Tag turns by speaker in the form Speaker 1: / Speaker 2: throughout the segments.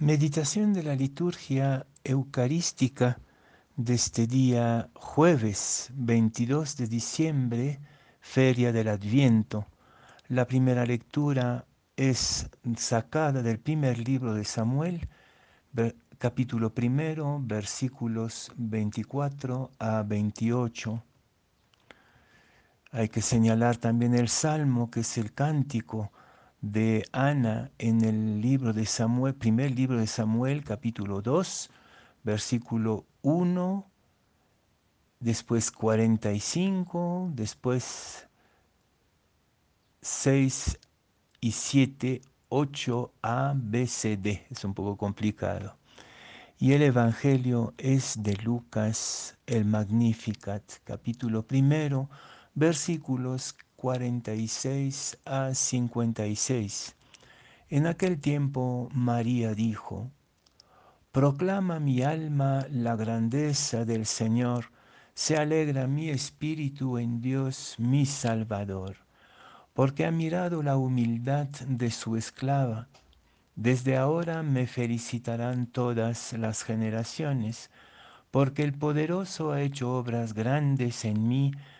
Speaker 1: Meditación de la liturgia eucarística de este día jueves 22 de diciembre, feria del Adviento. La primera lectura es sacada del primer libro de Samuel, capítulo primero, versículos 24 a 28. Hay que señalar también el Salmo, que es el cántico de Ana en el libro de Samuel, primer libro de Samuel, capítulo 2, versículo 1, después 45, después 6 y 7, 8 A, B, C, D. Es un poco complicado. Y el Evangelio es de Lucas, el Magnificat, capítulo primero, versículos 46 a 56. En aquel tiempo María dijo, Proclama mi alma la grandeza del Señor, se alegra mi espíritu en Dios mi Salvador, porque ha mirado la humildad de su esclava. Desde ahora me felicitarán todas las generaciones, porque el poderoso ha hecho obras grandes en mí,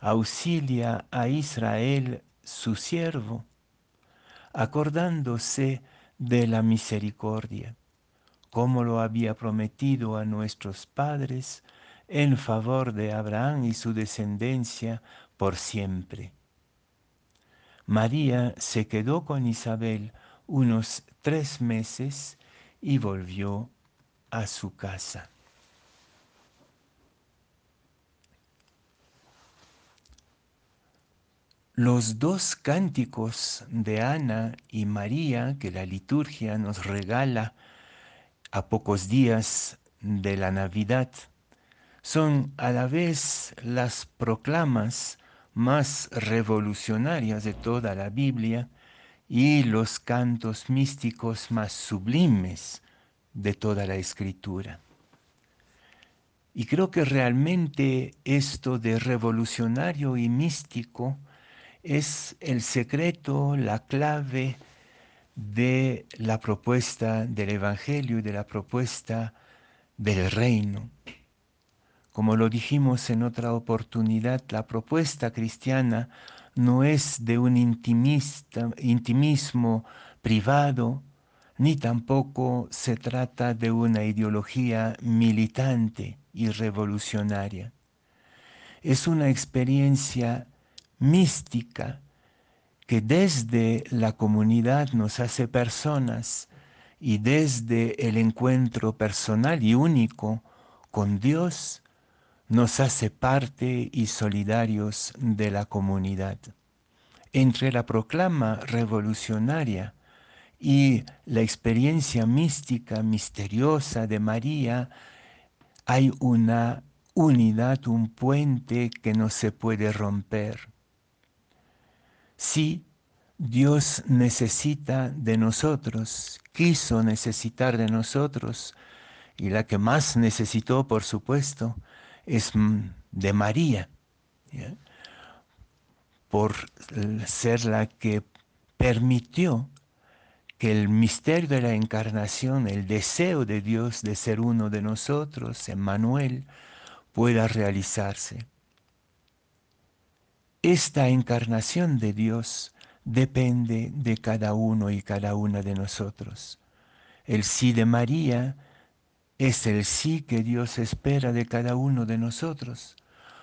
Speaker 1: auxilia a Israel su siervo, acordándose de la misericordia, como lo había prometido a nuestros padres, en favor de Abraham y su descendencia por siempre. María se quedó con Isabel unos tres meses y volvió a su casa. Los dos cánticos de Ana y María que la liturgia nos regala a pocos días de la Navidad son a la vez las proclamas más revolucionarias de toda la Biblia y los cantos místicos más sublimes de toda la escritura. Y creo que realmente esto de revolucionario y místico es el secreto, la clave de la propuesta del Evangelio y de la propuesta del reino. Como lo dijimos en otra oportunidad, la propuesta cristiana no es de un intimismo privado, ni tampoco se trata de una ideología militante y revolucionaria. Es una experiencia mística que desde la comunidad nos hace personas y desde el encuentro personal y único con Dios nos hace parte y solidarios de la comunidad. Entre la proclama revolucionaria y la experiencia mística, misteriosa de María, hay una unidad, un puente que no se puede romper. Sí, Dios necesita de nosotros, quiso necesitar de nosotros, y la que más necesitó, por supuesto, es de María, por ser la que permitió que el misterio de la encarnación, el deseo de Dios de ser uno de nosotros, Emmanuel, pueda realizarse. Esta encarnación de Dios depende de cada uno y cada una de nosotros. El sí de María es el sí que Dios espera de cada uno de nosotros,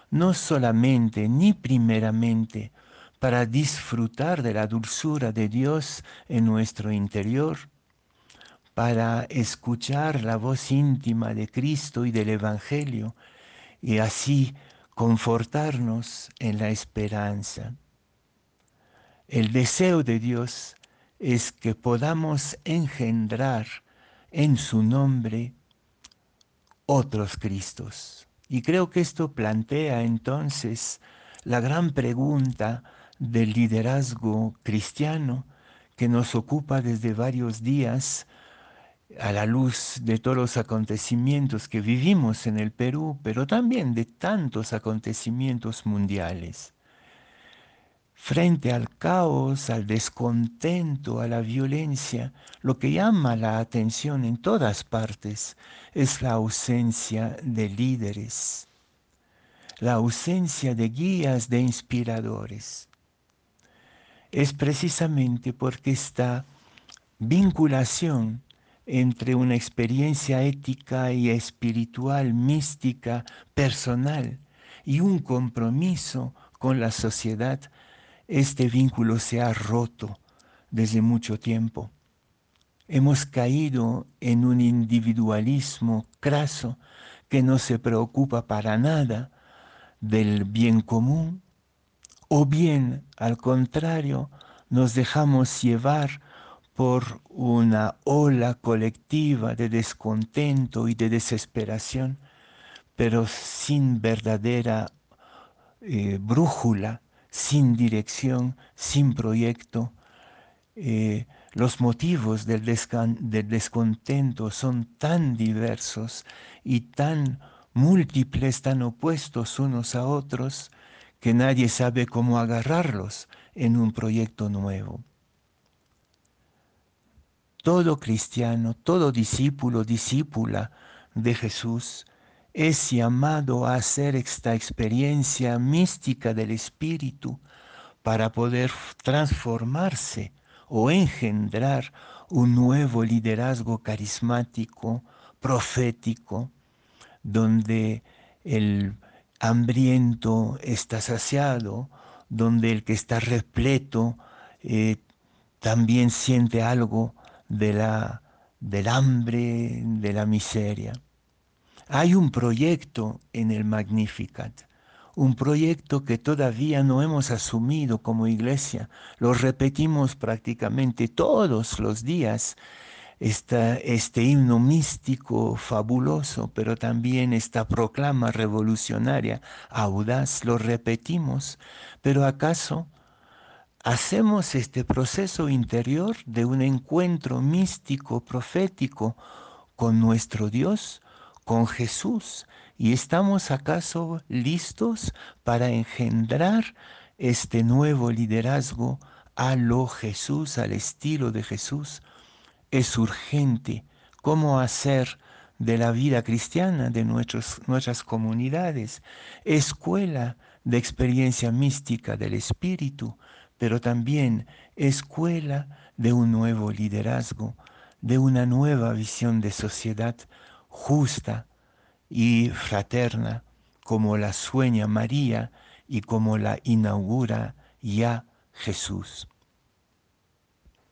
Speaker 1: no solamente ni primeramente para disfrutar de la dulzura de Dios en nuestro interior, para escuchar la voz íntima de Cristo y del Evangelio y así confortarnos en la esperanza. El deseo de Dios es que podamos engendrar en su nombre otros Cristos. Y creo que esto plantea entonces la gran pregunta del liderazgo cristiano que nos ocupa desde varios días a la luz de todos los acontecimientos que vivimos en el Perú, pero también de tantos acontecimientos mundiales. Frente al caos, al descontento, a la violencia, lo que llama la atención en todas partes es la ausencia de líderes, la ausencia de guías, de inspiradores. Es precisamente porque esta vinculación entre una experiencia ética y espiritual, mística, personal y un compromiso con la sociedad, este vínculo se ha roto desde mucho tiempo. Hemos caído en un individualismo craso que no se preocupa para nada del bien común, o bien, al contrario, nos dejamos llevar por una ola colectiva de descontento y de desesperación, pero sin verdadera eh, brújula, sin dirección, sin proyecto. Eh, los motivos del, del descontento son tan diversos y tan múltiples, tan opuestos unos a otros, que nadie sabe cómo agarrarlos en un proyecto nuevo. Todo cristiano, todo discípulo, discípula de Jesús es llamado a hacer esta experiencia mística del Espíritu para poder transformarse o engendrar un nuevo liderazgo carismático, profético, donde el hambriento está saciado, donde el que está repleto eh, también siente algo de la, del hambre, de la miseria. Hay un proyecto en el Magnificat, un proyecto que todavía no hemos asumido como iglesia, lo repetimos prácticamente todos los días, este himno místico fabuloso, pero también esta proclama revolucionaria, audaz, lo repetimos, pero ¿acaso hacemos este proceso interior de un encuentro místico, profético con nuestro Dios, con Jesús, y estamos acaso listos para engendrar este nuevo liderazgo a lo Jesús, al estilo de Jesús. Es urgente cómo hacer de la vida cristiana, de nuestras comunidades, escuela de experiencia mística del Espíritu, pero también escuela de un nuevo liderazgo, de una nueva visión de sociedad justa y fraterna, como la sueña María y como la inaugura ya Jesús.